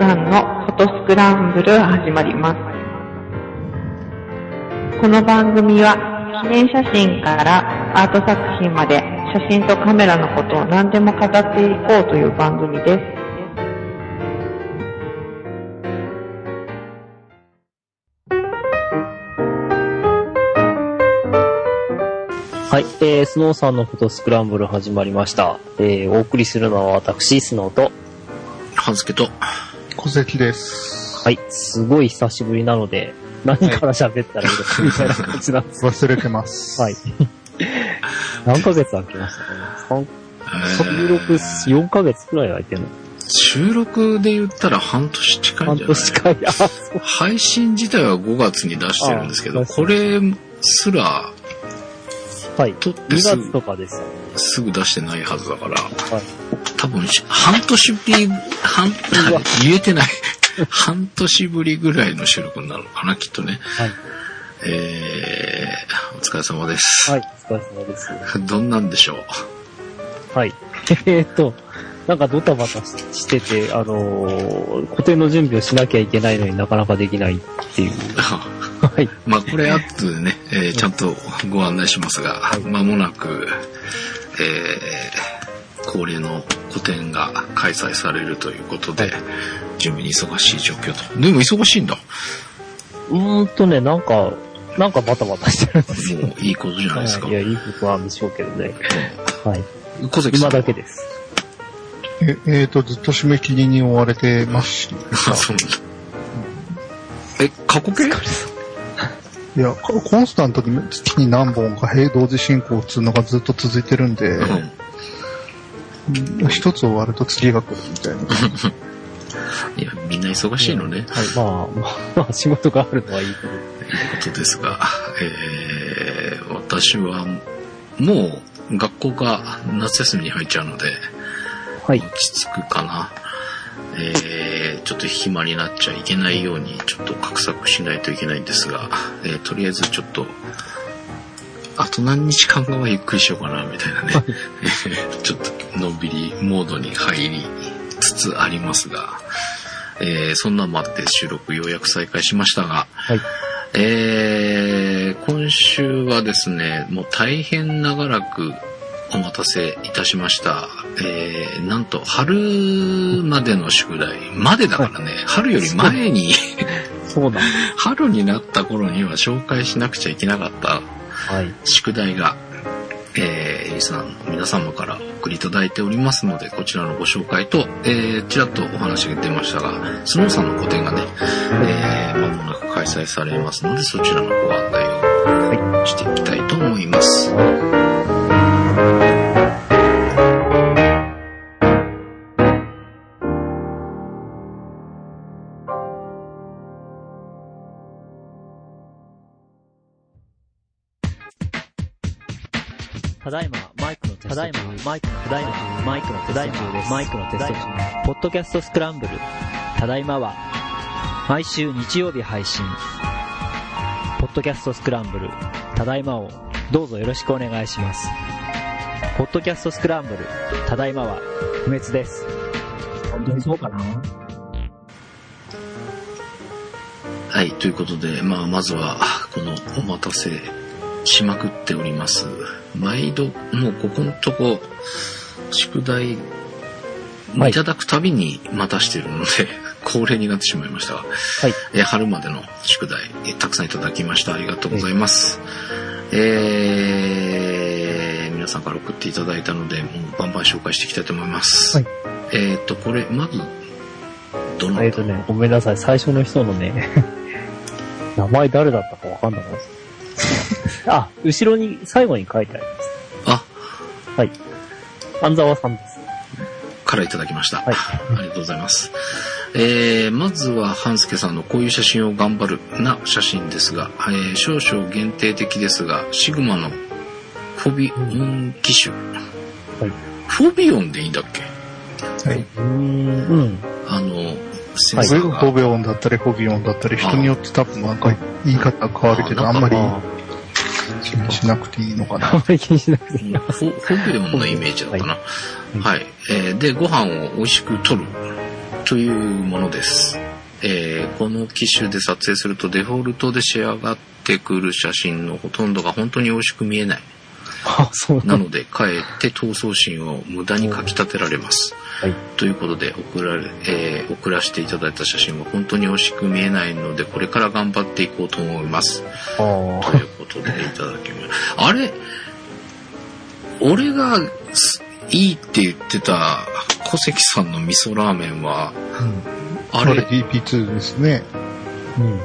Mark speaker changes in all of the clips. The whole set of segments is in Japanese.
Speaker 1: さんのフォトスクランブル始まります。この番組は記念写真からアート作品まで写真とカメラのことを何でも語っていこうという番組です。
Speaker 2: はい、えー、スノーさんのフォトスクランブル始まりました。えー、お送りするのは私、スノーと、
Speaker 3: はずけと、
Speaker 4: 小関です。
Speaker 2: はい、すごい久しぶりなので、何から喋ったらいいのかみたいな感じなんです。
Speaker 4: 忘れてます。
Speaker 2: はい。何ヶ月空きましたかね？収録4ヶ月くらい空いてんの？
Speaker 3: 収録で言ったら半年近いん
Speaker 2: 半
Speaker 3: じゃない？
Speaker 2: 年かい。
Speaker 3: 配信自体は5月に出してるんですけど、
Speaker 2: あ
Speaker 3: これすら
Speaker 2: はい。
Speaker 3: 撮って
Speaker 2: 2
Speaker 3: すぐ
Speaker 2: 月とかですよ。
Speaker 3: すぐ出してないはずだから、
Speaker 2: はい。
Speaker 3: 多分し半年ぶり、半、言えてない。半年ぶりぐらいの収録になるのかな、きっとね。
Speaker 2: はい。
Speaker 3: えー、お疲れ様です。
Speaker 2: はい、お疲れ様です。
Speaker 3: どんなんでしょう？
Speaker 2: はい。えーっと、なんかドタバタししてて、あのー、固定の準備をしなきゃいけないのになかなかできないっていう。はい。
Speaker 3: まあこれ後でね、えーちゃんとご案内しますが、まもなく、えー恒例の個展が開催されるということで、準備に忙しい状況と。でも忙しいんだ。
Speaker 2: うーんとね、なんか、なんかバタバタしてるんですよ。
Speaker 3: もういいことじゃないですか。
Speaker 2: はいいや、いいことなんでしょうけどね。はい。
Speaker 3: 小関さん。
Speaker 2: 今だけです。
Speaker 4: え、えーと、ずっと締め切りに追われてます
Speaker 3: そうなんだ。え、過去形？
Speaker 4: いや、ココンスタントに月に何本か並同時進行っていうのがずっと続いてるんで、
Speaker 3: うん。
Speaker 4: うん一つ終わると次が来るみたいな。
Speaker 3: いや、みんな忙しいのね。
Speaker 2: はい。まあ、まあ、まあ、仕事があるのはいいけど。
Speaker 3: ということですが、えー、私はもう学校が夏休みに入っちゃうので、
Speaker 2: はい。
Speaker 3: 落ち着くかな。えー、ちょっと暇になっちゃいけないように、ちょっと画策しないといけないんですが、えーとりあえずちょっと、あと何日間後はゆっくりしようかな、みたいなね。えー ちょっとのんびりモードに入りつつありますが、えーそんなんもあって収録ようやく再開しましたが、
Speaker 2: はい。
Speaker 3: えー今週はですね、もう大変長らくお待たせいたしました。えーなんと、春までの宿題、までだからね、春より前に、
Speaker 2: そうなん
Speaker 3: 春になった頃には紹介しなくちゃいけなかった
Speaker 2: はい。
Speaker 3: 宿題が、えーリスナーの皆様からお送りいただいておりますので、こちらのご紹介と、えーちらっとお話が出ましたが、スノーさんの個展がね、えー間もなく開催されますので、そちらのご案内をしていきたいと思います。
Speaker 2: ただいま、マイクのテスト中。ただいま、マイクの、ただいま、マイクのテスト中です。マイクのテスト中。ポッドキャストスクランブル。ただいまは、毎週日曜日配信。ポッドキャストスクランブル。ただいまを、どうぞよろしくお願いします。ポッドキャストスクランブル。ただいまは、不滅です。本当にそうかな？
Speaker 3: はい、ということで、まあ、まずは、このお待たせしまくっております。毎度、もうここのとこ、宿題、
Speaker 2: はい
Speaker 3: いただくたびに待たしてるので、恒例になってしまいましたが、
Speaker 2: はい。
Speaker 3: えー春までの宿題、えーたくさんいただきました。ありがとうございます。えー皆さんから送っていただいたので、もうバンバン紹介していきたいと思います。
Speaker 2: はい
Speaker 3: えっ、と、これ、まず、どの、
Speaker 2: えっとね、ごめんなさい。最初の人のね、名前誰だったかわかんなかったです。あ、後ろに、最後に書いてあります。
Speaker 3: あ、
Speaker 2: はい。安沢さんです。
Speaker 3: からいただきました。
Speaker 2: はい
Speaker 3: ありがとうございます。えー、まずは、半助さんのこういう写真を頑張るな写真ですが、えー少々限定的ですが、シグマのフォビオン機種。
Speaker 2: はい
Speaker 3: フォビオンでいいんだっけ？
Speaker 4: はい。
Speaker 2: うーん、うん。
Speaker 3: あの、
Speaker 4: それがフォベオンだったり、フォビオンだったり、人によって多分なんか言い方変わるけど、
Speaker 3: あ
Speaker 4: あんまり
Speaker 2: あ
Speaker 4: 気にしなくていいのかな。
Speaker 2: あんまり気にしなくていいな。
Speaker 3: フォフォビオンのイメージだったな。はい。えーで、ご飯を美味しく取るというものです。えーこの機種で撮影するとデフォルトで仕上がってくる写真のほとんどが本当に美味しく見えない。
Speaker 5: あ、そう
Speaker 3: なので、かえって闘争心を無駄にかき立てられます。
Speaker 5: はい。
Speaker 3: ということで送られ、えー送らせていただいた写真は本当に美味しく見えないので、これから頑張っていこうと思います。
Speaker 5: あ
Speaker 3: ということでいただきます。あれ？俺がすいいって言ってた小関さんの味噌ラーメンは、あ
Speaker 4: あれ？
Speaker 3: れ、
Speaker 4: DP2 ですね。
Speaker 5: うん。うん。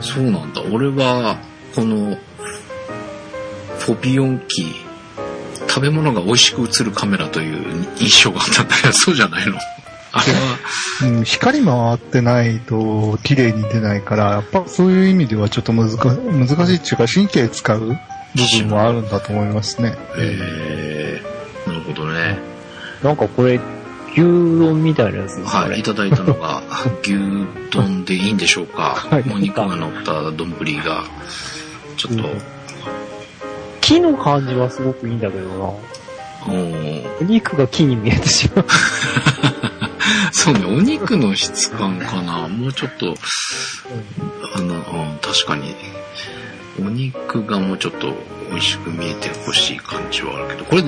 Speaker 3: そうなんだ。俺は、この、フォビオン機、食べ物が美味しく映るカメラという印象があったんだけど、そうじゃないの？あれは、
Speaker 4: うん、光回ってないと綺麗に出ないから、やっぱそういう意味ではちょっと難し難しいっていうか神経使う部分もあるんだと思いますね。
Speaker 3: えー、なるほどね。
Speaker 5: なんかこれ、牛丼みたいなやつですか
Speaker 3: はい、い
Speaker 5: ね。
Speaker 3: ただいたのが、牛丼でいいんでしょうか？
Speaker 5: はい
Speaker 3: お肉が乗った丼が、ちょっと、
Speaker 5: 木の感じはすごくいいんだけどな。
Speaker 3: お
Speaker 5: 肉が木に見えてしまう。
Speaker 3: そうね、お肉の質感かな。もうちょっと、あの、うん、確かに、お肉がもうちょっと美味しく見えてほしい感じはあるけど、これ、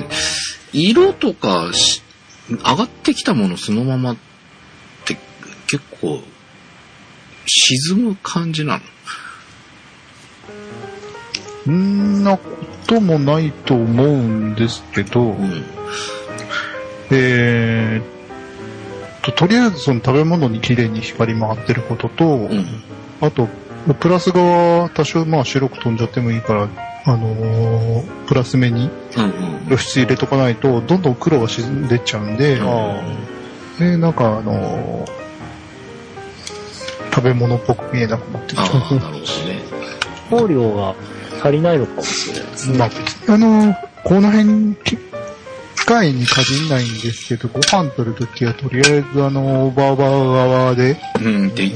Speaker 3: 色とかし、上がってきたものそのままって結構、沈む感じなの？
Speaker 4: んなこともないと思うんですけど、
Speaker 3: うん。
Speaker 4: えーっと、とりあえずその食べ物に綺麗に光回ってることと、
Speaker 3: うん。
Speaker 4: あと、プラス側多少まあ白く飛んじゃってもいいから、あのープラス目に
Speaker 3: うんうん。
Speaker 4: 露出入れとかないと、どんどん黒が沈んでっちゃうんで、
Speaker 3: あ
Speaker 4: で、なんかあのー食べ物っぽく見えなくなってき
Speaker 3: あ
Speaker 4: た。
Speaker 3: あ、なるほどね。
Speaker 5: 香料が足りないのかもしれないですね。
Speaker 4: まあ、あのーこの辺、き機械に限んないんですけど、ご飯取るときはとりあえずあのーバーバー側で、
Speaker 3: うん、で、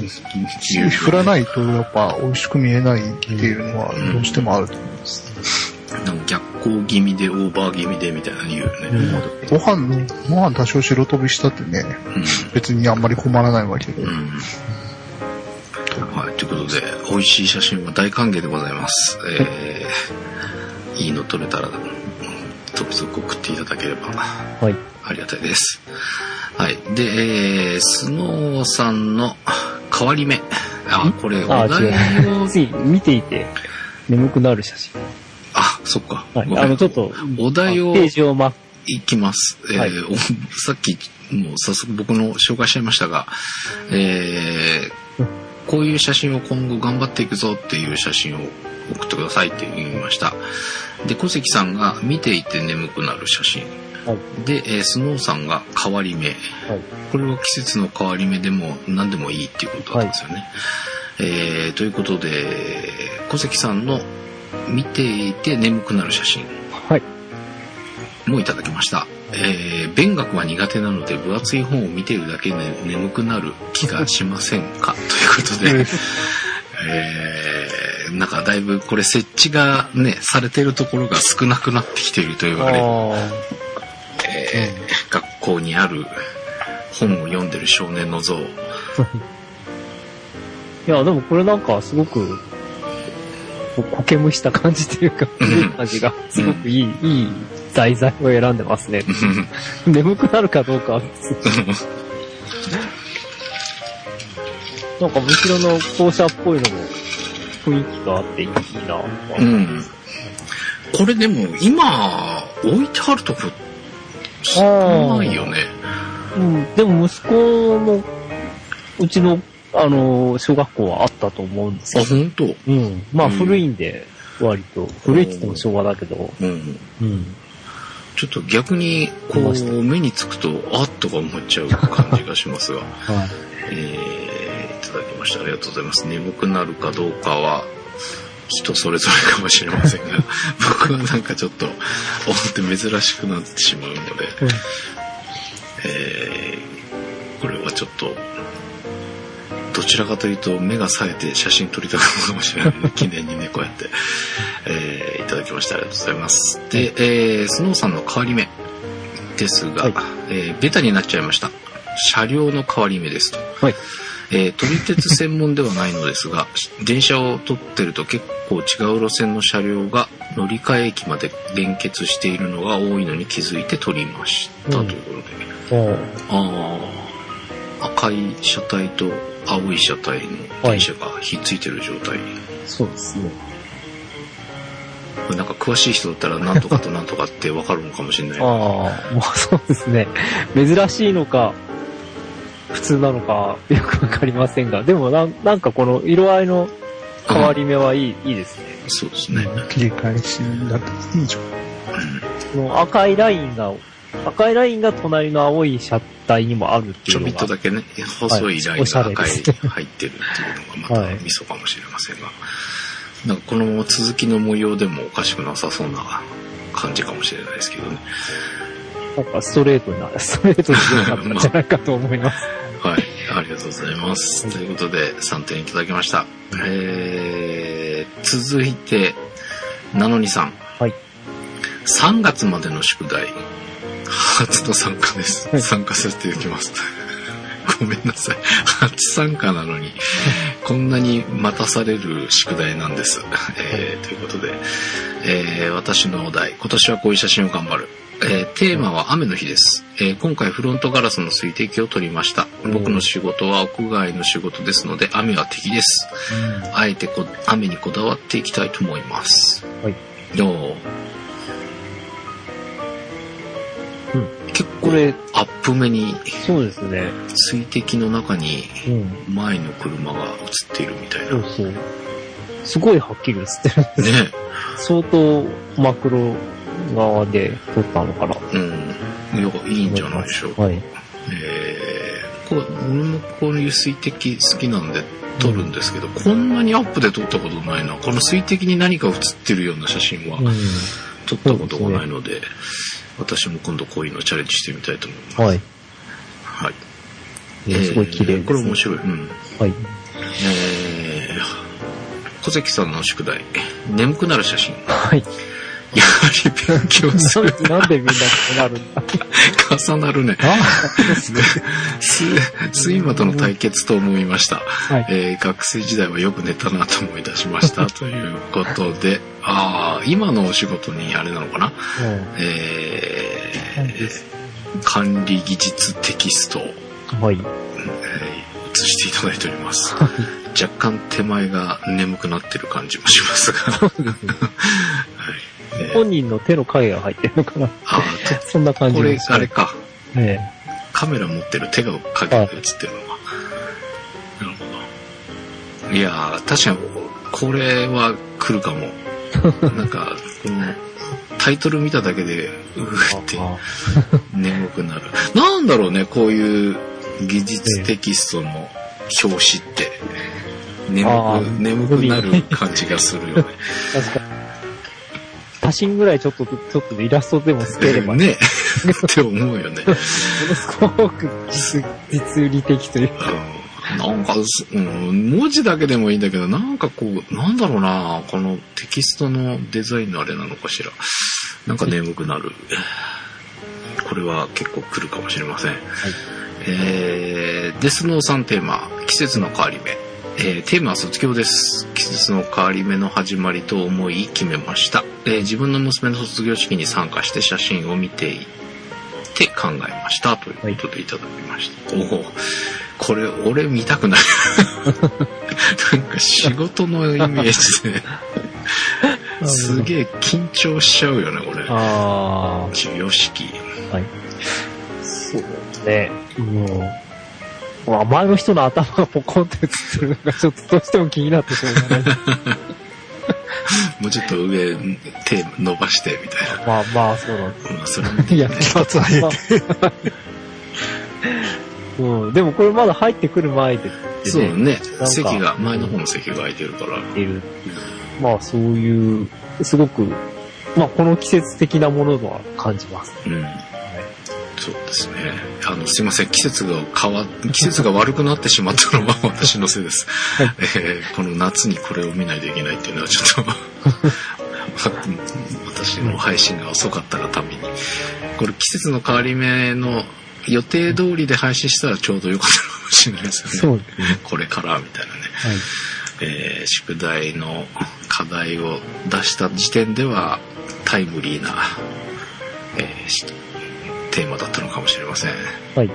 Speaker 4: 振らないとやっぱ美味しく見えないっていうのはどうしてもあると思います。
Speaker 3: なんか逆光気味でオーバー気味でみたいなの言うよね。
Speaker 4: ご飯の、ご飯多少白飛びしたってね、別にあんまり困らないわけで。
Speaker 3: うん。うん。はい、ということで、美味しい写真は大歓迎でございます。えー、いいの撮れたら、続々送っていただければ
Speaker 5: はい。
Speaker 3: ありがたいです。はい。で、えー、スノーさんの変わり目。あ、これ、お
Speaker 5: あ、
Speaker 3: 題
Speaker 5: 違
Speaker 3: を
Speaker 5: う。、つい見ていて眠くなる写真。
Speaker 3: あ、そっか。
Speaker 5: はい。あの、ちょっと、
Speaker 3: お題を
Speaker 5: ページをま、
Speaker 3: いきます。えー
Speaker 5: はい
Speaker 3: おさっき、もう早速僕の紹介しちゃいましたが、えーこういう写真を今後頑張っていくぞっていう写真を送ってくださいって言いました。で、小関さんが見ていて眠くなる写真。
Speaker 5: はい。
Speaker 3: で、えースノーさんが変わり目。
Speaker 5: はい。
Speaker 3: これは季節の変わり目でも何でもいいっていうことなんですよね。えーということで、小関さんの見ていて眠くなる写真。
Speaker 5: はい。
Speaker 3: もいただきました。えー、勉学は苦手なので分厚い本を見ているだけで眠くなる気がしませんか？ということで、えー、なんかだいぶこれ設置がね、されてるところが少なくなってきていると言われえー学校にある本を読んでる少年の像。
Speaker 5: あ。いや、でもこれなんかすごく、苔むした感じというか、
Speaker 3: うん
Speaker 5: 古い感じが、すごくいい、いい題材を選んでますね。眠くなるかどうかは別なんか、むしろの校舎っぽいのも雰囲気があっていいな。
Speaker 3: うん。これでも今置いてあるとこ少ないよね。
Speaker 5: うん、でも息子の、うちの、あの、小学校はあったと思うんです
Speaker 3: あ、
Speaker 5: よ。
Speaker 3: 本当？
Speaker 5: うん。まあ
Speaker 3: うん
Speaker 5: 古いんで、割と。古いって言っても昭和だけど。
Speaker 3: うん。
Speaker 5: うん。
Speaker 3: ちょっと逆に、こう、目につくと、あっとか思っちゃう感じがしますが、
Speaker 5: はい。
Speaker 3: えー、いただきました。ありがとうございます。眠くなるかどうかは、人それぞれかもしれませんが、僕はなんかちょっと、思って珍しくなってしまうので、えー、これはちょっと、どちらかというと目が冴えて写真撮りたかったかもしれないので、記念にね、こうやって、えーいただきました。ありがとうございます。で、えー、スノーさんの変わり目ですが、
Speaker 5: はい
Speaker 3: えーベタになっちゃいました。車両の変わり目ですと。
Speaker 5: はい。
Speaker 3: えー撮り鉄専門ではないのですが、電車を撮ってると結構違う路線の車両が乗り換え駅まで連結しているのが多いのに気づいて撮りました、
Speaker 5: うん
Speaker 3: ということで。ああ、赤い車体と青い車体の電車がひっついてる状態。
Speaker 5: そうですね。
Speaker 3: なんか詳しい人だったらなんとかとなんとかってわかるのかもしれない。
Speaker 5: ああ、まあそうですね。珍しいのか、普通なのか、よくわかりませんが、でもなんなんかこの色合いの変わり目はいい,、いいですね。
Speaker 3: そうですね。
Speaker 4: 切り返しだったんでしょ
Speaker 5: この赤いラインが、赤いラインが隣の青い車体にもあるって
Speaker 3: ちょ
Speaker 5: いうのが。
Speaker 3: びっとだけね、細いラインが赤い入ってるっていうのがま
Speaker 5: はい
Speaker 3: たミソかもしれませんが、なんかこのまま続きの模様でもおかしくなさそうな感じかもしれないですけどね。
Speaker 5: なんかストレートな、ストレートに良かったんじゃないかと思います。
Speaker 3: はい。ありがとうございます。ということで、3点いただきました。えー、続いて、なのにさん。
Speaker 5: はい。
Speaker 3: 3月までの宿題。初の参加です。
Speaker 5: はい
Speaker 3: 参加させていただきます。ごめんなさい。初参加なのに、こんなに待たされる宿題なんです。えーということで、えー私のお題、今年はこういう写真を頑張る。えーテーマは雨の日です、えー今回フロントガラスの水滴を取りました。僕の仕事は屋外の仕事ですので、雨は敵です。あえてこ雨にこだわっていきたいと思います。
Speaker 5: はい。
Speaker 3: どう？結構
Speaker 5: これ、
Speaker 3: アップ目に
Speaker 5: そうですね。
Speaker 3: 水滴の中に
Speaker 5: うん。
Speaker 3: 前の車が映っているみたいな。
Speaker 5: そうそう。すごいはっきり映ってるんです。
Speaker 3: ね
Speaker 5: 相当マクロ側で撮ったのかな。
Speaker 3: うん。いや、いいんじゃないでしょうか。
Speaker 5: はい。
Speaker 3: えー、これ俺もこういう水滴好きなんで撮るんですけど、こんなにアップで撮ったことないな。この水滴に何か映ってるような写真は
Speaker 5: うん。
Speaker 3: 撮ったことがないので、私も今度こういうのチャレンジしてみたいと思います。
Speaker 5: はい。
Speaker 3: はい。
Speaker 5: えーすごい綺麗です、ね。
Speaker 3: これ面白い。うん。
Speaker 5: はい。
Speaker 3: えー、小関さんの宿題。眠くなる写真。
Speaker 5: はい。
Speaker 3: やはり勉強する。
Speaker 5: なんでみんなこうなるんだ
Speaker 3: 重なるね。
Speaker 5: すね。
Speaker 3: す、睡魔との対決と思いました。
Speaker 5: はい。
Speaker 3: えー学生時代はよく寝たなと思い出しました。ということで、ああ、今のお仕事にあれなのかな？えー、管理技術テキスト
Speaker 5: はい。
Speaker 3: えー写していただいております。若干手前が眠くなってる感じもしますが。はいえー
Speaker 5: 本人の手の影が入ってるのかな
Speaker 3: あ
Speaker 5: そんな感じです、
Speaker 3: あれか。
Speaker 5: え
Speaker 3: カメラ持ってる手が影が映ってるのか。なるほど。いやー、確かに、これは来るかも。なんか、この、タイトル見ただけで、うーって
Speaker 5: あ
Speaker 3: 眠くなる。なんだろうね、こういう技術テキストの表紙って。眠
Speaker 5: あ
Speaker 3: く、
Speaker 5: ー
Speaker 3: 眠くなる感じがするよね。
Speaker 5: 確かに。多心ぐらいちょっと、ちょっとイラストでもつければ、
Speaker 3: ねって思うよね。
Speaker 5: ものすごく実実利的というか。
Speaker 3: うんなんかす、うん、文字だけでもいいんだけど、なんかこう、なんだろうな、このテキストのデザインのあれなのかしら。なんか眠くなる。これは結構来るかもしれません。えー、デスノーさんテーマ、季節の変わり目。えーテーマは卒業です。季節の変わり目の始まりと思い決めました。えー自分の娘の卒業式に参加して写真を見ていって考えました。ということでいただきました。おおこれ俺見たくない。なんか仕事のイメージで、すげえ緊張しちゃうよね、これ。
Speaker 5: あ
Speaker 3: 授業式。
Speaker 5: あ、はい。そうね。もう、まあ前の人の頭がポコンって映ってるのがちょっとどうしても気になってしょうがない。
Speaker 3: もうちょっと上、手伸ばして、みたいな。
Speaker 5: まあまあ、そうなんです。
Speaker 3: うん、
Speaker 5: いや、
Speaker 4: 二つ上げて。
Speaker 5: うん。でもこれまだ入ってくる前で、
Speaker 3: そうね
Speaker 5: か。
Speaker 3: 席が、前の方の席が空いてるから。
Speaker 5: いる。まあそういう、すごく、まあこの季節的なものは感じます。
Speaker 3: うん。そうですね。あの、すいません。季節が変わ、季節が悪くなってしまったのは私のせいです。えーこの夏にこれを見ないといけないっていうのはちょっと 私の配信が遅かったがために。これ季節の変わり目の予定通りで配信したらちょうどよかったかもしれないですよね。
Speaker 5: ね。
Speaker 3: これからみたいなね。
Speaker 5: はい。
Speaker 3: えー宿題の課題を出した時点ではタイムリーな、えーしテーマだったのかもしれません。
Speaker 5: はい。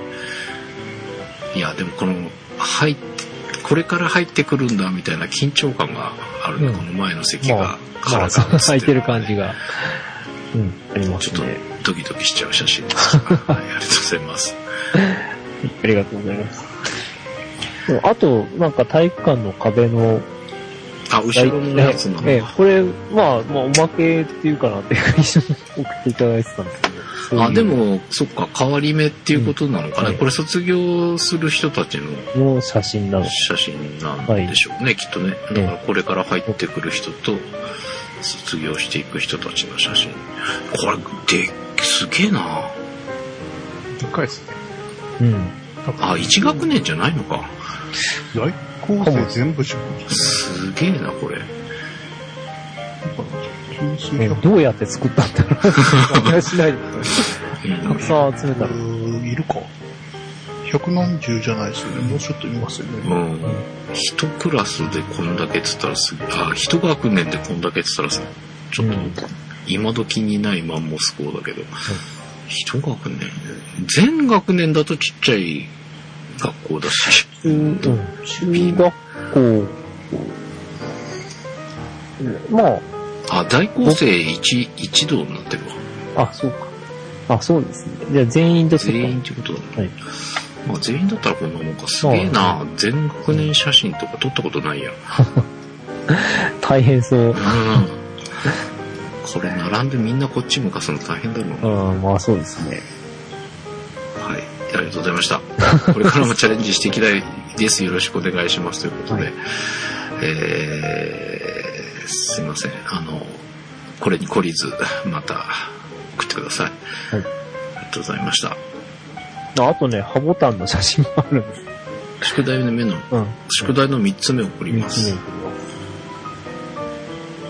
Speaker 3: いや、でもこの、入って、これから入ってくるんだみたいな緊張感があるね、
Speaker 5: うん
Speaker 3: この前の席が
Speaker 5: まあ、空いてる感じが、うん、ありま
Speaker 3: ちょっと
Speaker 5: すね。
Speaker 3: ドキドキしちゃう写真 です。はい、ありがとうございます。
Speaker 5: ありがとうございます。あと、なんか体育館の壁の
Speaker 3: あ、後ろのやつなの
Speaker 5: ええ、これ、まあ、まあ、おまけっていうかなって一緒に送っていただいてたんですけ
Speaker 3: あ、で、も、そっか、変わり目っていうことなのかな。
Speaker 5: うん
Speaker 3: これ卒業する人たちの
Speaker 5: の写真なの。
Speaker 3: 写真なんでしょうね、きっとね。だからこれから入ってくる人と、卒業していく人たちの写真。これ、で、すげえな
Speaker 4: でっかいですね。
Speaker 5: うん。
Speaker 3: あ、1学年じゃないのか。
Speaker 4: 在校生全部じゃん。
Speaker 3: すげえな、これ。
Speaker 5: え
Speaker 4: 百
Speaker 5: どうやって作ったんだろう。気がしない。で たくさん集めたら。
Speaker 4: いるか。百何十じゃないですよね。もうちょっといますよ
Speaker 3: う
Speaker 4: ね。
Speaker 3: ん。一クラスでこんだけっつったらすげあ、一学年でこんだけっつったらさ、ちょっと、
Speaker 5: うん。
Speaker 3: 今時にないマンモス校だけど、一学年。全学年だとちっちゃい学校だし、
Speaker 5: 中、うん、中学校、ま
Speaker 3: あ、大構成一、一同になってるわ。
Speaker 5: あ、あ、そうか。あ、そうですね。じゃあ全員でそこ
Speaker 3: 全員ってことだね。
Speaker 5: はい。
Speaker 3: まあ全員だったらこんなもんか。すげえな。全学年写真とか撮ったことないや。
Speaker 5: 大変そう。
Speaker 3: うん。これ並んでみんなこっち向かすの大変だろうな。
Speaker 5: うん、まあそうですね。
Speaker 3: はい。ありがとうございました。これからもチャレンジしていきたいです。よろしくお願いします。ということで。
Speaker 5: はい
Speaker 3: えー、すいません。あの、これに懲りず、また送ってください。
Speaker 5: はい
Speaker 3: ありがとうございました。
Speaker 5: ああとね、ハボタンの写真もあるんです。
Speaker 3: 宿題の目の、
Speaker 5: うん。
Speaker 3: 宿題の3つ目を送ります
Speaker 5: 目。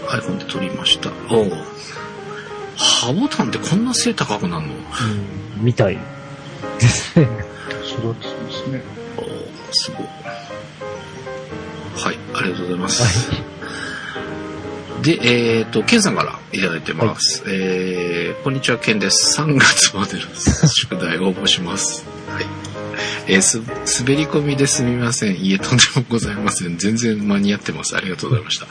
Speaker 3: iPhone で撮りました。おうハボタンってこんな背高くなるの？
Speaker 5: うん、みたいですね。
Speaker 4: 育ちですね。
Speaker 3: おうすごい。はい、ありがとうございます。で、えっ、と、ケンさんからいただいてます。えー、こんにちは、ケンです。3月までの 宿題応募します。はい。えーす、滑り込みですみません。いえ、とんでもございません。全然間に合ってます。ありがとうございました。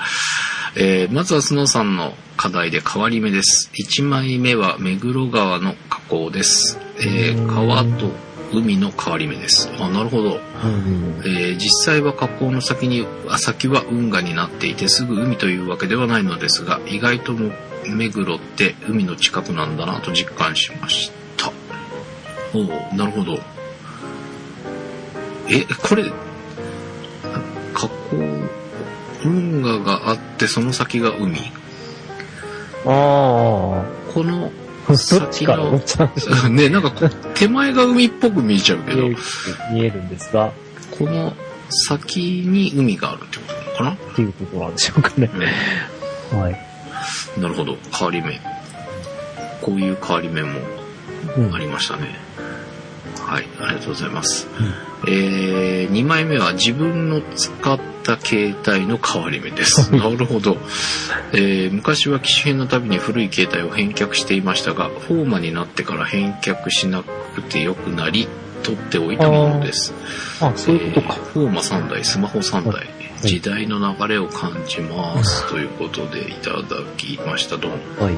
Speaker 3: えー、まずはスノーさんの課題で変わり目です。1枚目は目黒川の河口です。えー、川と海の変わり目です。あ、なるほど。
Speaker 5: うん。
Speaker 3: えー実際は河口の先にあ先は運河になっていてすぐ海というわけではないのですが意外とも目黒って海の近くなんだなと実感しましたおおなるほどえこれ河口運河があってその先が海
Speaker 5: あ
Speaker 3: この
Speaker 5: あ。どっちからどっちなんでしょう
Speaker 3: ねなんか手前が海っぽく見えちゃうけど
Speaker 5: 見えるんですが、
Speaker 3: この先に海があるってことなのかな？
Speaker 5: っていうことなんでしょうかね。はい。
Speaker 3: なるほど。変わり目。こういう変わり目も
Speaker 5: うん
Speaker 3: ありましたね。はい。ありがとうございます。えー、2枚目は自分の使った携帯の変わり目です。なるほど。えー、昔は機種変のたびに古い携帯を返却していましたが、フォーマになってから返却しなくてよくなり、取っておいたものです。
Speaker 5: あ、そういうことか。
Speaker 3: えーフォーマ3台、スマホ3台、時代の流れを感じます。ということでいただきました。どうも。
Speaker 5: はい。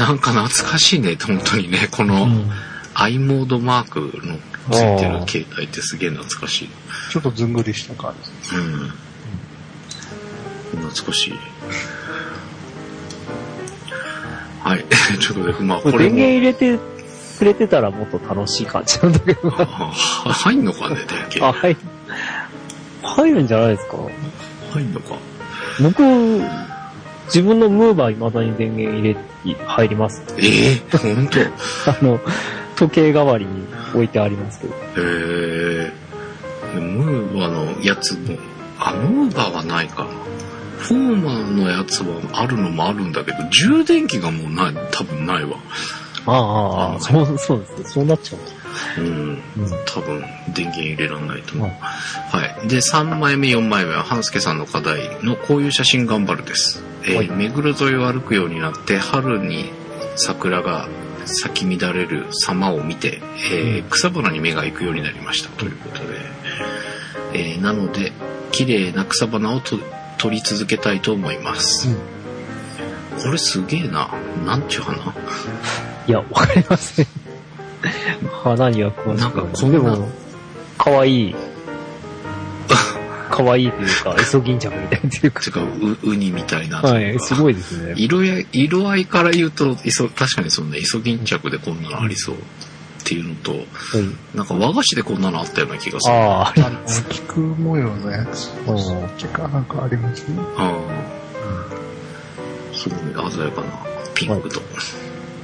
Speaker 3: なんか懐かしいね、本当にね。この、
Speaker 5: うん。
Speaker 3: i モードマークのついてる携帯ってすげえ懐かしい。
Speaker 4: ちょっとずんぐりした感じ。
Speaker 3: うん。懐かしい。はい。ちょっとね、まあ、これ
Speaker 5: 電源
Speaker 3: も、
Speaker 5: 入れてくれてたらもっと楽しい感じなんだけど。
Speaker 3: 入んのかね、電源。
Speaker 5: あ、はい。入るんじゃないですか？
Speaker 3: 入んのか。
Speaker 5: 僕、自分のムーバー未だに電源入れ、入ります。
Speaker 3: ええ本当へ
Speaker 5: あの、時計代わりに置いてありますけど。
Speaker 3: えムーバーのやつも、あ、ムーバーはないか。フォーマーのやつはあるのもあるんだけど、充電器がもうない、多分ないわ。
Speaker 5: ああああ、そう、そうですね。そうなっちゃう。
Speaker 3: うん。
Speaker 5: うん。
Speaker 3: 多分、電源入れらんないと思う。
Speaker 5: うん
Speaker 3: はい。で、3枚目、4枚目は、半助さんの課題のこういう写真頑張るです。えー
Speaker 5: はい
Speaker 3: 目黒沿いを歩くようになって、春に桜が咲き乱れる様を見て、えー草花に目が行くようになりました。ということで。えーなので、綺麗な草花をと撮り続けたいと思います。これすげえな。なんちゅう花？
Speaker 5: いや、わかりません。花には詳しく
Speaker 3: なんかこんな
Speaker 5: でも、かわいい。かわいいというか、イソギンチャクみたいというか。
Speaker 3: てか、う、ウニみたいな。
Speaker 5: はい、すごいですね。
Speaker 3: 色や、色合いから言うと、いそ確かにそんなイソギンチャクでこんなのありそうっていうのと、
Speaker 5: はい
Speaker 3: なんか和菓子でこんなのあったような気がする。
Speaker 5: ああ、あ
Speaker 4: の、菊模様のやつ。
Speaker 5: うん
Speaker 4: かなんかありますね。
Speaker 3: あすごい鮮やかなピンクと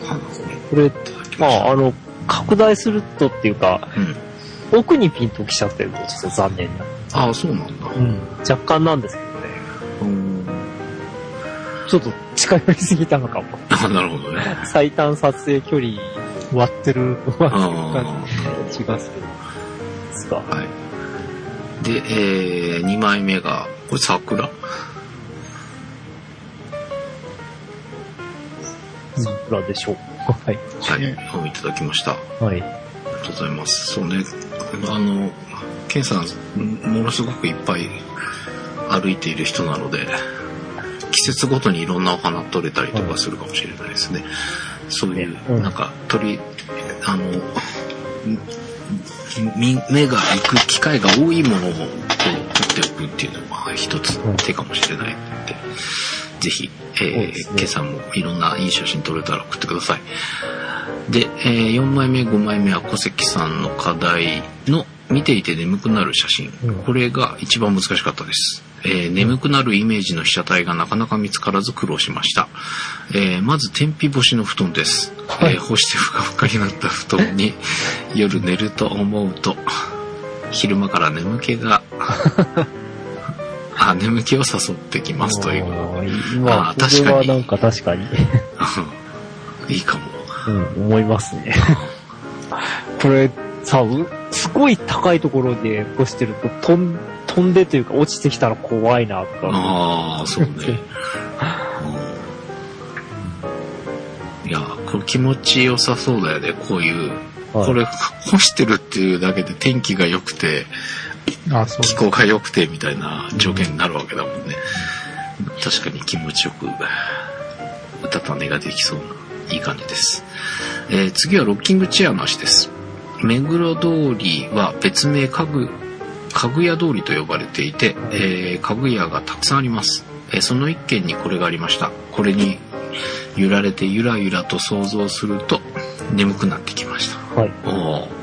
Speaker 3: 花をね、
Speaker 5: これ、
Speaker 3: いただきました。
Speaker 5: まあ、あの、拡大するとっていうか、
Speaker 3: うん。
Speaker 5: 奥にピンと来ちゃってるのちょっと残念な。
Speaker 3: ああ、そうなんだ。
Speaker 5: うん。若干なんですけどね。
Speaker 3: うん。
Speaker 5: ちょっと近寄りすぎたのかも。
Speaker 3: あなるほどね。
Speaker 5: 最短撮影距離割ってる、割ってる
Speaker 3: あ
Speaker 5: 感じがする。ですか。
Speaker 3: あ。はい。で、えー、2枚目が、これ桜
Speaker 5: 桜でしょう。はい。
Speaker 3: はい。をいただきました。
Speaker 5: はい。
Speaker 3: ありがとうございます。そうね、あの、ケンさん、ものすごくいっぱい歩いている人なので、季節ごとにいろんなお花取れたりとかするかもしれないですね。そういう、
Speaker 5: うん
Speaker 3: なんか鳥、あの、み目が行く機会が多いものを取っておくっていうのは一つ手かもしれないので、ぜひ、えー
Speaker 5: ね
Speaker 3: ケンさんもいろんないい写真撮れたら送ってください。で、えー4枚目、5枚目は小関さんの課題の見ていて眠くなる写真。
Speaker 5: うん
Speaker 3: これが一番難しかったです。えー眠くなるイメージの被写体がなかなか見つからず苦労しました。えーまず天日干しの布団です。
Speaker 5: はい
Speaker 3: えー干してふかふかになった布団に夜寝ると思うと、昼間から眠気が、あ、眠気を誘ってきますという。
Speaker 5: あ
Speaker 3: 確かに
Speaker 5: これはなんか確かに、
Speaker 3: いいかも。
Speaker 5: うん、思いますね。これ、さ、うすごい高いところで干してると、飛ん、飛んでというか落ちてきたら怖いな、とか。
Speaker 3: ああ、そうね。うんいや、これ気持ちよさそうだよね、こういう。
Speaker 5: はい
Speaker 3: これ、干してるっていうだけで天気が良くて、
Speaker 4: あ、そう
Speaker 3: 気候が良くてみたいな条件になるわけだもんね。確かに気持ちよく、うたた寝ができそうな、いい感じです。えー次はロッキングチェアの足です。目黒通りは別名家具、家具屋通りと呼ばれていて、えー家具屋がたくさんあります。えーその一軒にこれがありました。これに揺られてゆらゆらと想像すると眠くなってきました。
Speaker 5: はい。
Speaker 3: おー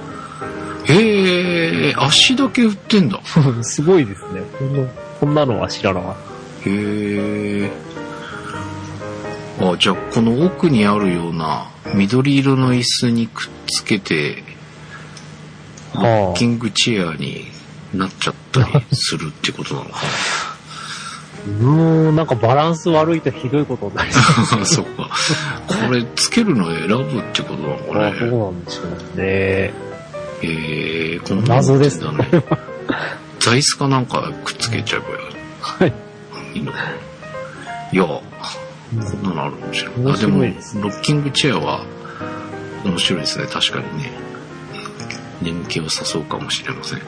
Speaker 3: へえ、足だけ売ってんだ。
Speaker 5: すごいですね。こんな、こんなのは知らなかっ
Speaker 3: へえ。あ、じゃあこの奥にあるような緑色の椅子にくっつけて、
Speaker 5: た。
Speaker 3: ロッ
Speaker 5: は
Speaker 3: キングチェアになっちゃったりするってことなのか
Speaker 5: あ。うーん、なんかバランス悪いとひどいことになりそう。
Speaker 3: な。そうか。これつけるの選ぶってことなのか
Speaker 5: あどう
Speaker 3: ね。
Speaker 5: なんでしょうね。
Speaker 3: へえ、こんなの
Speaker 5: 謎です
Speaker 3: だね。座椅子かなんかくっつけちゃえば
Speaker 5: はい。
Speaker 3: いいのかな。いや、こんなのあるかもしれない。
Speaker 5: 面
Speaker 3: あでも、ロッキングチェアは面白いですね。確かにね。眠気を誘うかもしれません。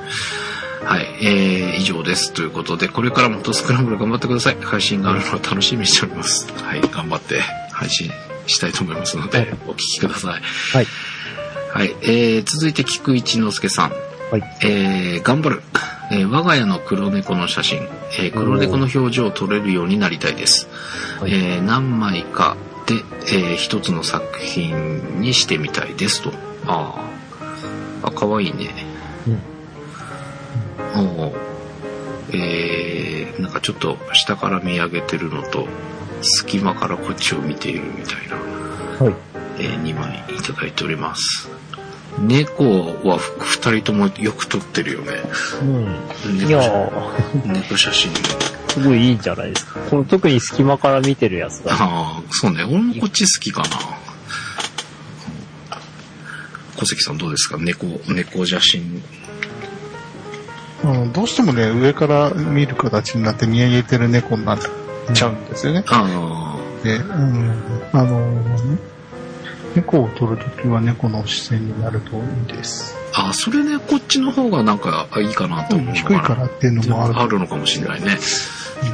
Speaker 3: はい。えー、以上です。ということで、これからもトスクランブル頑張ってください。配信があるのを楽しみにしております。はい。頑張って配信したいと思いますので、
Speaker 5: はい
Speaker 3: お聞きください。
Speaker 5: はい。
Speaker 3: はい。えー、続いて、菊一之助さん。
Speaker 5: はい。
Speaker 3: えー、頑張る。えー我が家の黒猫の写真、えー黒猫の表情を撮れるようになりたいです。
Speaker 5: はい
Speaker 3: えー何枚かで、えー一つの作品にしてみたいですと。ああ。あ、かわいいね。おーえー、なんかちょっと下から見上げてるのと、隙間からこっちを見ているみたいな、
Speaker 5: はい。
Speaker 3: え2枚いただいております。猫は2人ともよく撮ってるよね。
Speaker 5: うん。い
Speaker 3: 猫
Speaker 5: や
Speaker 3: 猫写真。
Speaker 5: すごいいいんじゃないですか。この特に隙間から見てるやつが。
Speaker 3: ああ、そうね。俺もこっち好きかな。小関さんどうですか？猫、猫写真。
Speaker 4: うんどうしてもね、上から見る形になって見上げてる猫になっちゃうんですよね。
Speaker 3: あ
Speaker 4: で、うん、あの、猫を撮るときは猫の視線になるといいです。
Speaker 3: あ、あそれね、こっちの方がなんかいいかなと思うの
Speaker 4: 低いからっていうのもある。
Speaker 3: あるのかもしれないね。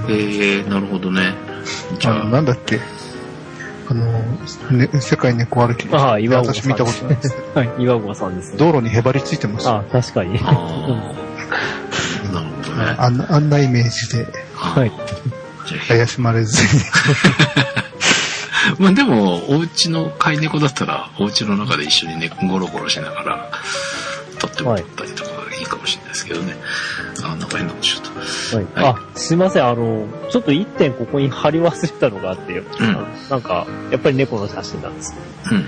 Speaker 3: えー、なるほどね。じゃ
Speaker 4: あの、
Speaker 3: あ、
Speaker 4: なんだっけ？あの、ね、世界猫歩きで
Speaker 5: ああ岩尾さん
Speaker 4: 私見たことないです。
Speaker 5: はい、岩合さんですね。
Speaker 4: 道路にへばりついてます。
Speaker 5: ああ、確かに。
Speaker 3: あーなるほどね。
Speaker 4: あんなあんなイメージで
Speaker 5: はい。
Speaker 3: じゃあ
Speaker 4: 怪しまれずに。
Speaker 3: まあでも、お家の飼い猫だったら、お家の中で一緒にね、ゴロゴロしながら、撮ってもらったりとかいいかもしれないですけどね。あ、なんか変なことしちゃった。
Speaker 5: はい。
Speaker 3: はい
Speaker 5: あ、すいません、あの、ちょっと一点ここに貼り忘れたのがあって、あのなんか、やっぱり猫の写真なんです
Speaker 3: うん。
Speaker 5: うん。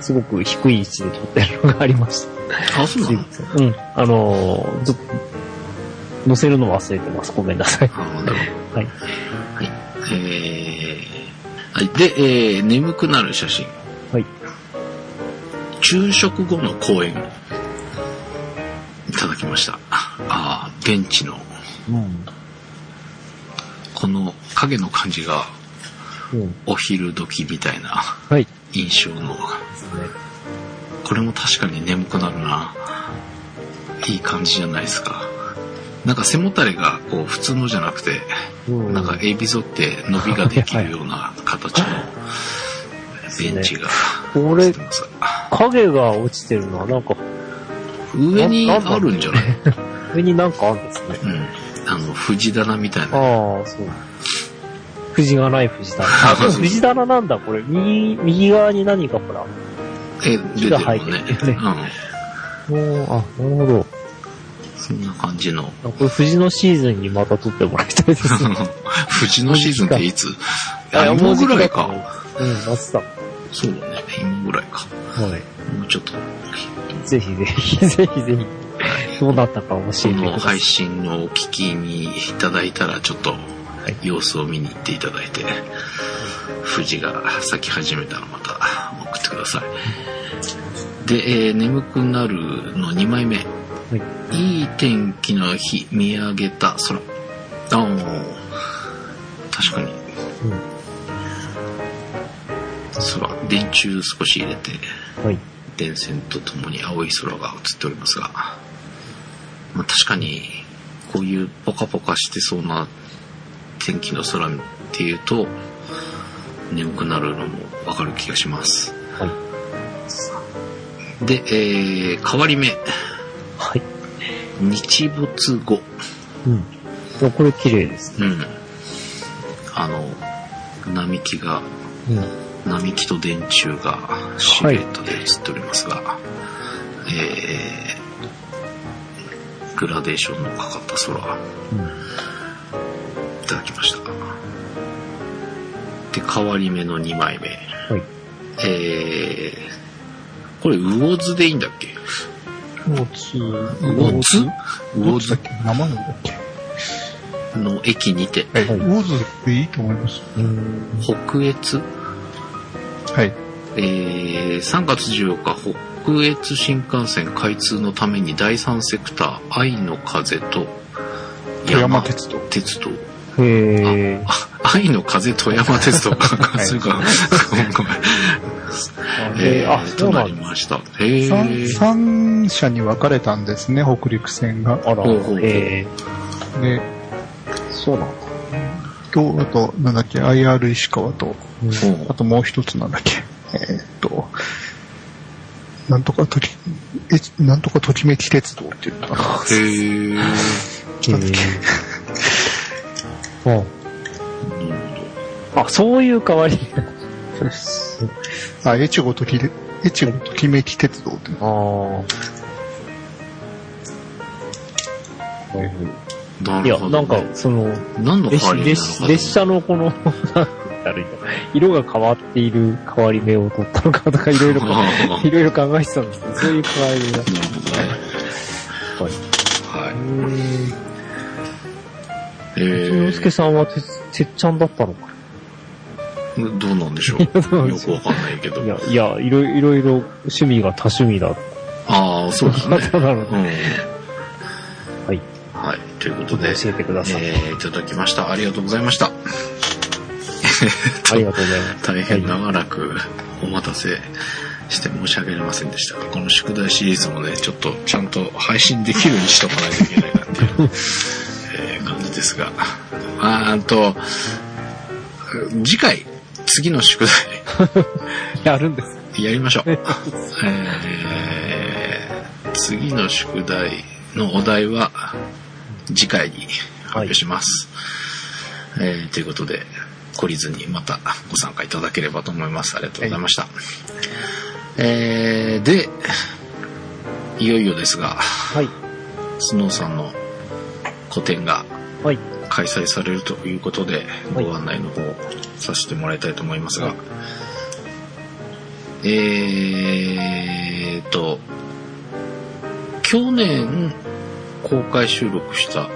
Speaker 5: すごく低い位置で撮ってるのがありました。
Speaker 3: あ、そうなの？
Speaker 5: うん。あのー、ちょっと、載せるの忘れてます。ごめんなさい。
Speaker 3: あなるほど。
Speaker 5: はい。
Speaker 3: はい。えー、はい。で、えー、眠くなる写真。
Speaker 5: はい。
Speaker 3: 昼食後の公園。いただきました。ああ、ベンチの、
Speaker 5: うん。
Speaker 3: この影の感じが、
Speaker 5: うん。
Speaker 3: お昼時みたいな
Speaker 5: はい。
Speaker 3: 印象の、
Speaker 5: ですね。
Speaker 3: これも確かに眠くなるな。いい感じじゃないですか。なんか背もたれがこう普通のじゃなくて、
Speaker 5: うん。
Speaker 3: なんかエビゾって伸びができるような形のベンチが
Speaker 5: これ影が落ちてるのはなんか、
Speaker 3: 上にあるんじゃない？
Speaker 5: 上になんかあるんですね。
Speaker 3: うん。あの、藤棚みたいな。
Speaker 5: ああ、そう。藤がない藤棚。あ、これ藤棚なんだ、これ。右、右側に何かほら。
Speaker 3: え、出てる
Speaker 5: 木が。てるね
Speaker 3: うん。
Speaker 5: おーあ、なるほど。
Speaker 3: そんな感じの。
Speaker 5: あこれ藤のシーズンにまた撮ってもらいたいですね。
Speaker 3: 藤のシーズンっていつ？
Speaker 5: あ
Speaker 3: あ、今ぐらいか。
Speaker 5: もうん、夏だ。
Speaker 3: そうだね。今ぐらいか。
Speaker 5: はい。
Speaker 3: もうちょっと。
Speaker 5: ぜひぜひ、ぜひぜひ、どうなったか教え
Speaker 3: こ
Speaker 5: てく
Speaker 3: の
Speaker 5: ださい。
Speaker 3: 配信をお聞きにいただいたら、ちょっと様子を見に行っていただいて、富士が咲き始めたらまた送ってください。で、えー眠くなるの2枚目。
Speaker 5: はい。
Speaker 3: いい天気の日、見上げた空。あー確かに。空、電柱少し入れて、
Speaker 5: うん。はい。
Speaker 3: 電線とともに青い空が映っておりますが、まあ、確かにこういうポカポカしてそうな天気の空っていうと眠くなるのもわかる気がします。
Speaker 5: はい。
Speaker 3: で、えー、変わり目。
Speaker 5: はい。
Speaker 3: 日没後。
Speaker 5: うん。あこれ綺麗ですね。
Speaker 3: うん。あの、並木が、
Speaker 5: うん。
Speaker 3: 並木と電柱がシルエットで映っておりますが、えー、グラデーションのかかった空、
Speaker 5: うん。
Speaker 3: いただきました。で、変わり目の2枚目。
Speaker 5: はい。
Speaker 3: えー、これ、魚津でいいんだっけ？
Speaker 4: 魚津、
Speaker 3: 魚津魚津
Speaker 4: 魚津だっけ？生なんだっけ？
Speaker 3: の駅にて、
Speaker 4: はい。
Speaker 5: はい
Speaker 4: 魚津でいいと思います？
Speaker 5: うん。
Speaker 3: 北越、
Speaker 4: はい。
Speaker 3: えー、3月14日、北越新幹線開通のために第三セクター、愛の風と
Speaker 4: 富山鉄道。
Speaker 3: 鉄道。
Speaker 5: へえ。
Speaker 3: あ、愛の風富山鉄道か。
Speaker 4: い
Speaker 3: そうか。ごめんごめん。
Speaker 5: えー、あ、
Speaker 3: ー
Speaker 5: そ
Speaker 3: となり
Speaker 5: うなんだ。
Speaker 3: ました。へ
Speaker 4: 三社に分かれたんですね、北陸線が。
Speaker 5: あら、へえ。
Speaker 4: で、
Speaker 5: そうなんだ。
Speaker 4: と、あと、なんだっけ、IR 石川と、
Speaker 3: ほ
Speaker 4: あともう一つなんだっけ、えーっと、なんとかとき、え、なんとかときめき鉄道っていうのかな。
Speaker 3: うへー。
Speaker 4: なんだっけ
Speaker 5: ああ、そういう代わり。
Speaker 4: そうです。あ、越後ときれ、越後ときめき鉄道っていうの。
Speaker 5: ああ。いや、
Speaker 3: なるほど、
Speaker 5: なんか、その、
Speaker 3: 何の変
Speaker 5: 列
Speaker 3: わり目
Speaker 5: 列車のこの、なんて言ったらいいの色が変わっている変わり目を取ったのかとか、いろいろ いろいろ考えてたんですけど、そういう変わり目だった。
Speaker 3: なるほどね。
Speaker 5: はい。
Speaker 3: はい。
Speaker 5: うーん。
Speaker 3: え
Speaker 5: 洋介さんはて、てっちゃんだったのか
Speaker 3: どうなんでしょう。よくわかんないけど
Speaker 5: い。や、いや、いろいろいろ趣味が多趣味だ
Speaker 3: ああ、そうですね。
Speaker 5: 方 なので、
Speaker 3: うん。
Speaker 5: はい。
Speaker 3: はい。ということで、
Speaker 5: 教えてください。
Speaker 3: えーいただきました。ありがとうございました。
Speaker 5: ありがとうございます。
Speaker 3: 大変長らくお待たせして申し訳ありませんでしたが、この宿題シリーズもね、ちょっとちゃんと配信できるようにしとかないといけないなっていう、ですが。あと、次回、次の宿題、
Speaker 5: やるんです。
Speaker 3: やりましょう。えー次の宿題のお題は次回に発表します。えーということで、懲りずにまたご参加いただければと思います。ありがとうございました。えーで、いよいよですが、
Speaker 5: はい。
Speaker 3: スノーさんの個展が
Speaker 5: はい。
Speaker 3: 開催されるということで、
Speaker 5: はい
Speaker 3: ご案内の方をさせてもらいたいと思いますが、えーと、去年公開収録した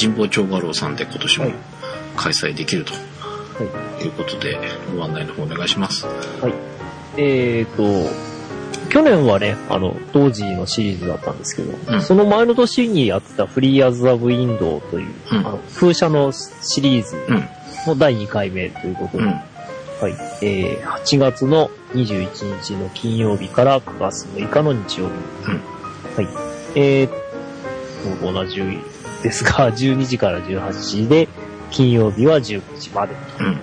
Speaker 3: 神保町画廊さんで今年も
Speaker 5: はい
Speaker 3: 開催できると
Speaker 5: はい。
Speaker 3: いうことで、ご案内の方お願いします。
Speaker 5: はい。えーと、去年はね、あの、当時のシリーズだったんですけど、
Speaker 3: うん
Speaker 5: その前の年にやってたフリーアズ・ザ・ウィンドウという、
Speaker 3: うん
Speaker 5: あの風車のシリーズ
Speaker 3: うん。
Speaker 5: の第2回目ということで、
Speaker 3: うん。
Speaker 5: はい。えー、8月の21日の金曜日から9月6日の日曜日。
Speaker 3: うん
Speaker 5: はい。えー、と同じですが、12時から18時で、金曜日は19時までと
Speaker 3: うん。
Speaker 5: な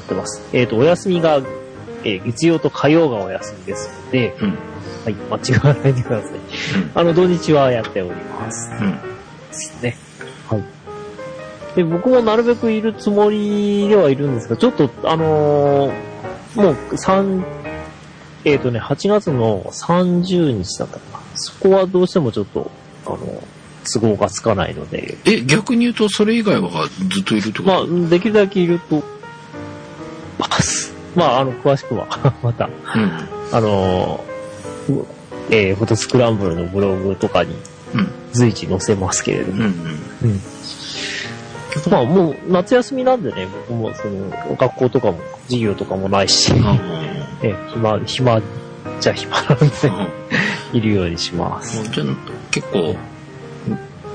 Speaker 5: ってます。えーと、お休みが、えー月曜と火曜がお休みですので、
Speaker 3: うん。
Speaker 5: はい、間違わないでください。あの、土日はやっております。
Speaker 3: うん。
Speaker 5: ですね。はい。で、僕もなるべくいるつもりではいるんですが、ちょっと、あのーもう、三えっ、とね、8月の30日だったかな。そこはどうしてもちょっと、あの、都合がつかないので、
Speaker 3: え、逆に言うと、それ以外はずっといるってこと？
Speaker 5: まあ、できるだけいると、ます。まあ、あの、詳しくは、また、
Speaker 3: うん。
Speaker 5: あのーえーフォトスクランブルのブログとかに
Speaker 3: うん。
Speaker 5: 随時載せますけれども、
Speaker 3: うん。うん。
Speaker 5: うんまあもう夏休みなんでね、僕もその学校とかも授業とかもないし、
Speaker 3: あ
Speaker 5: え暇、暇じゃ暇なんで、
Speaker 3: あ。
Speaker 5: いるようにします。
Speaker 3: じゃあ結構、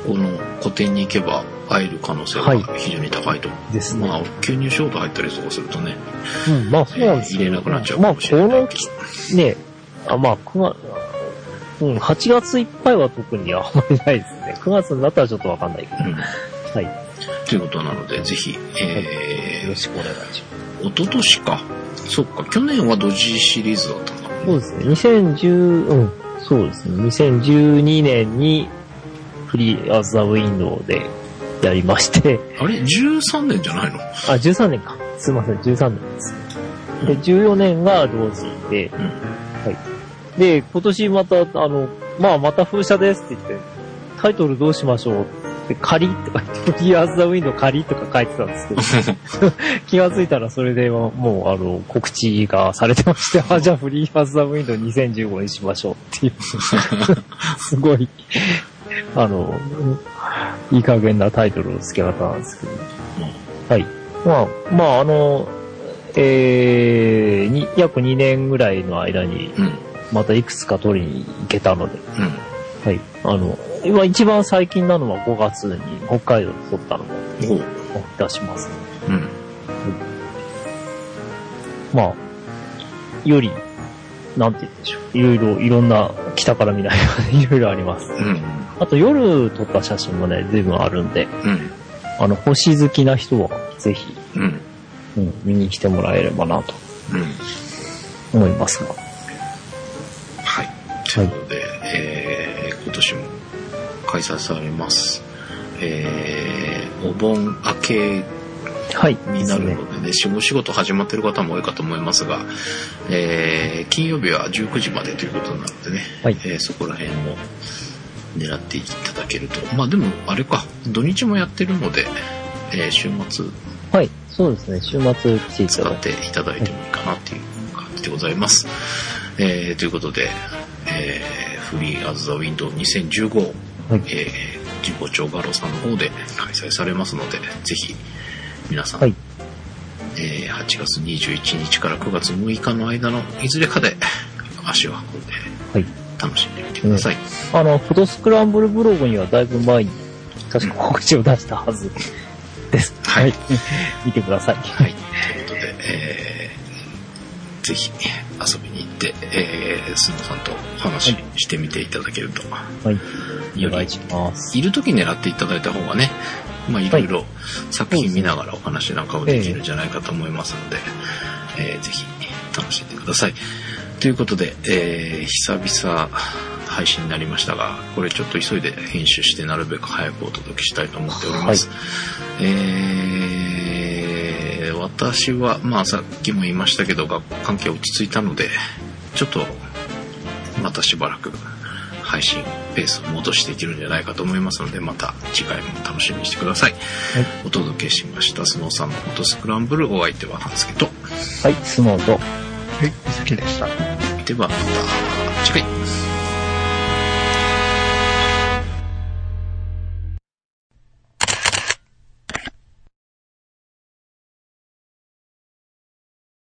Speaker 3: この個展に行けば会える可能性
Speaker 5: はい
Speaker 3: が非常に高いと。
Speaker 5: ですね。
Speaker 3: まあ、急にショート入ったりとかするとね、
Speaker 5: うん、まあそうなんです
Speaker 3: 入れなくなっちゃう
Speaker 5: まあこ
Speaker 3: かもしれない
Speaker 5: の
Speaker 3: けど。
Speaker 5: き、ね、あまあ9月、うん、8月いっぱいは特にあんまりないですね。9月になったらちょっとわかんないけど。
Speaker 3: うん。
Speaker 5: はい。
Speaker 3: ということなので、ぜひ、
Speaker 5: よ
Speaker 3: え
Speaker 5: ろしくお願いしま
Speaker 3: ー、一昨年か。そっか、去年はドジシリーズだったんだ。
Speaker 5: す。そうですね。2010、うん、そうですね。2012年にフリーアズ・ザ・ウィンドウでやりまして、
Speaker 3: あれ ?13 年じゃないの？
Speaker 5: あ、13年か。すいません、13年です。で、14年が同時で、
Speaker 3: うん。
Speaker 5: はい。で、今年また、あの、まあ、また風車ですって言って、タイトルどうしましょうって、仮とか言って、フリーアズ・ザ・ウィンドウ仮とか書いてたんですけど、気がついたらそれでもう、あの、告知がされてまして、あ、じゃあフリーアズ・ザ・ウィンドウ2015にしましょうっていう、すごい、あの、いい加減なタイトルの付け方なんですけど、はい。まあ、まあ、あの、えー、に、約2年ぐらいの間に、
Speaker 3: うん。
Speaker 5: またいくつか取りに行けたので、
Speaker 3: うん。
Speaker 5: はい。あの、今一番最近なのは5月に北海道で撮ったのを
Speaker 3: おう。
Speaker 5: 出します、ね。
Speaker 3: うん。
Speaker 5: まあ、より、なんて言うんでしょう。いろいろ、いろんな、北から南までいろいろあります。
Speaker 3: うん。
Speaker 5: あと夜撮った写真もね、随分あるんで、
Speaker 3: うん。
Speaker 5: あの、星好きな人は、ぜひ、
Speaker 3: うん。
Speaker 5: うん、見に来てもらえればなと
Speaker 3: うん。
Speaker 5: 思いますが。
Speaker 3: はい。ということで、えー、今年も開催されます。えー、お盆明け
Speaker 5: はい。
Speaker 3: になる
Speaker 5: ですね
Speaker 3: のでね、仕事仕事始まってる方も多いかと思いますが、えー、金曜日は19時までということなのでね、
Speaker 5: はい
Speaker 3: えーそこら辺も狙っていただけると。まあでも、あれか、土日もやってるので、えー週末
Speaker 5: はい。そうですね。週末来ていた
Speaker 3: 使っ
Speaker 5: だいて。
Speaker 3: ていただいてもいいかなっていう感じでございます。えーということで、えーフリーアズ・ザ・ウィンドウ2015、
Speaker 5: はい。
Speaker 3: えー、神保町画廊さんの方で開催されますので、ぜひ皆さん、
Speaker 5: はい
Speaker 3: えー8月21日から9月6日の間のいずれかで足を運んで
Speaker 5: はい。
Speaker 3: 楽しください。
Speaker 5: あの、フォトスクランブルブログにはだいぶ前に、確か告知を出したはずです。
Speaker 3: はい
Speaker 5: 見てください。
Speaker 3: はい。ということで、えー、ぜひ遊びに行って、えー、スノーさんとお話ししてみていただけると、
Speaker 5: はい。
Speaker 3: より
Speaker 5: お願いします。
Speaker 3: いる時狙っていただいた方がね、まあいろいろ作品見ながらお話なんかもできるんじゃないかと思いますので、えーぜひ楽しんでください。ということで、えー久々配信になりましたが、これちょっと急いで編集してなるべく早くお届けしたいと思っております。えー私は、まあさっきも言いましたけど、学校関係落ち着いたので、ちょっとまたしばらく配信ペースを戻していけるんじゃないかと思いますので、また次回も楽しみにしてください。お届けしました、スノーさんのフォトスクランブル、お相手は半助と。
Speaker 5: はい、スノーと。
Speaker 4: はい、好きでした。
Speaker 3: ではまた次回。